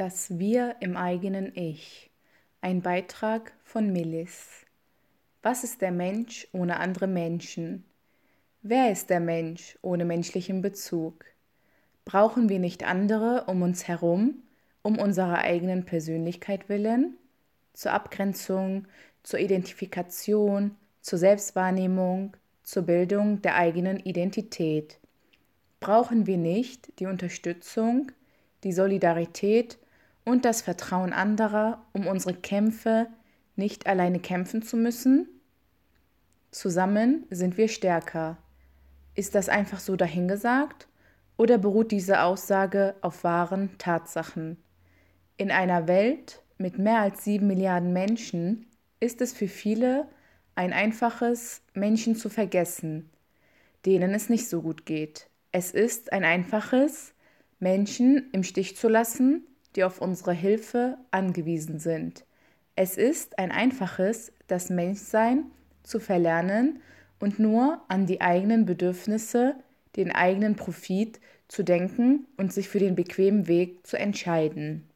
Das Wir im eigenen Ich. Ein Beitrag von Millis. Was ist der Mensch ohne andere Menschen? Wer ist der Mensch ohne menschlichen Bezug? Brauchen wir nicht andere um uns herum, um unserer eigenen Persönlichkeit willen? Zur Abgrenzung, zur Identifikation, zur Selbstwahrnehmung, zur Bildung der eigenen Identität. Brauchen wir nicht die Unterstützung, die Solidarität und das Vertrauen anderer, um unsere Kämpfe nicht alleine kämpfen zu müssen? Zusammen sind wir stärker. Ist das einfach so dahingesagt oder beruht diese Aussage auf wahren Tatsachen? In einer Welt mit mehr als sieben Milliarden Menschen ist es für viele ein einfaches, Menschen zu vergessen, denen es nicht so gut geht. Es ist ein einfaches, Menschen im Stich zu lassen, die auf unsere Hilfe angewiesen sind. Es ist ein einfaches, das Menschsein zu verlernen und nur an die eigenen Bedürfnisse, den eigenen Profit zu denken und sich für den bequemen Weg zu entscheiden.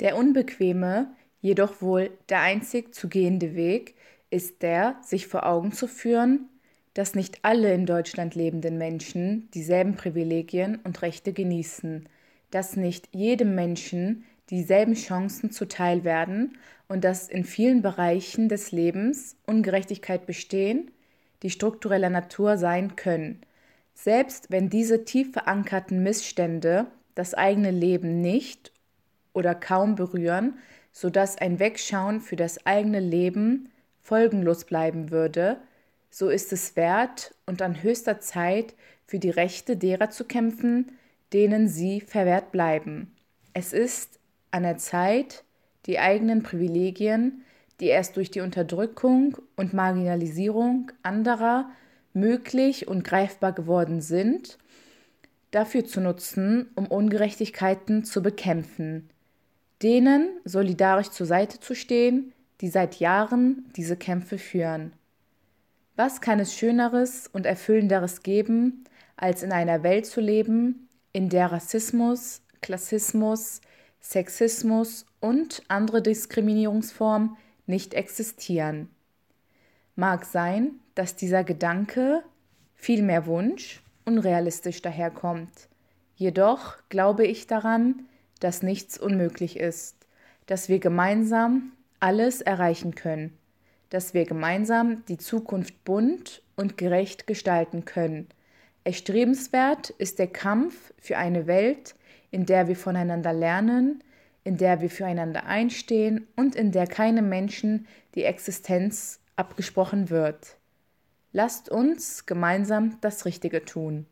Der unbequeme, jedoch wohl der einzig zu gehende Weg ist der, sich vor Augen zu führen, dass nicht alle in Deutschland lebenden Menschen dieselben Privilegien und Rechte genießen, dass nicht jedem Menschen dieselben Chancen zuteil werden und dass in vielen Bereichen des Lebens Ungerechtigkeit bestehen, die struktureller Natur sein können, selbst wenn diese tief verankerten Missstände das eigene Leben nicht oder kaum berühren, sodass ein Wegschauen für das eigene Leben folgenlos bleiben würde, so ist es wert und an höchster Zeit, für die Rechte derer zu kämpfen, denen sie verwehrt bleiben. Es ist an der Zeit, die eigenen Privilegien, die erst durch die Unterdrückung und Marginalisierung anderer möglich und greifbar geworden sind, dafür zu nutzen, um Ungerechtigkeiten zu bekämpfen, denen solidarisch zur Seite zu stehen, die seit Jahren diese Kämpfe führen. Was kann es Schöneres und Erfüllenderes geben, als in einer Welt zu leben, in der Rassismus, Klassismus, Sexismus und andere Diskriminierungsformen nicht existieren? Mag sein, dass dieser Gedanke, vielmehr Wunsch, unrealistisch daherkommt. Jedoch glaube ich daran, dass nichts unmöglich ist, dass wir gemeinsam alles erreichen können dass wir gemeinsam die Zukunft bunt und gerecht gestalten können. Erstrebenswert ist der Kampf für eine Welt, in der wir voneinander lernen, in der wir füreinander einstehen und in der keinem Menschen die Existenz abgesprochen wird. Lasst uns gemeinsam das Richtige tun.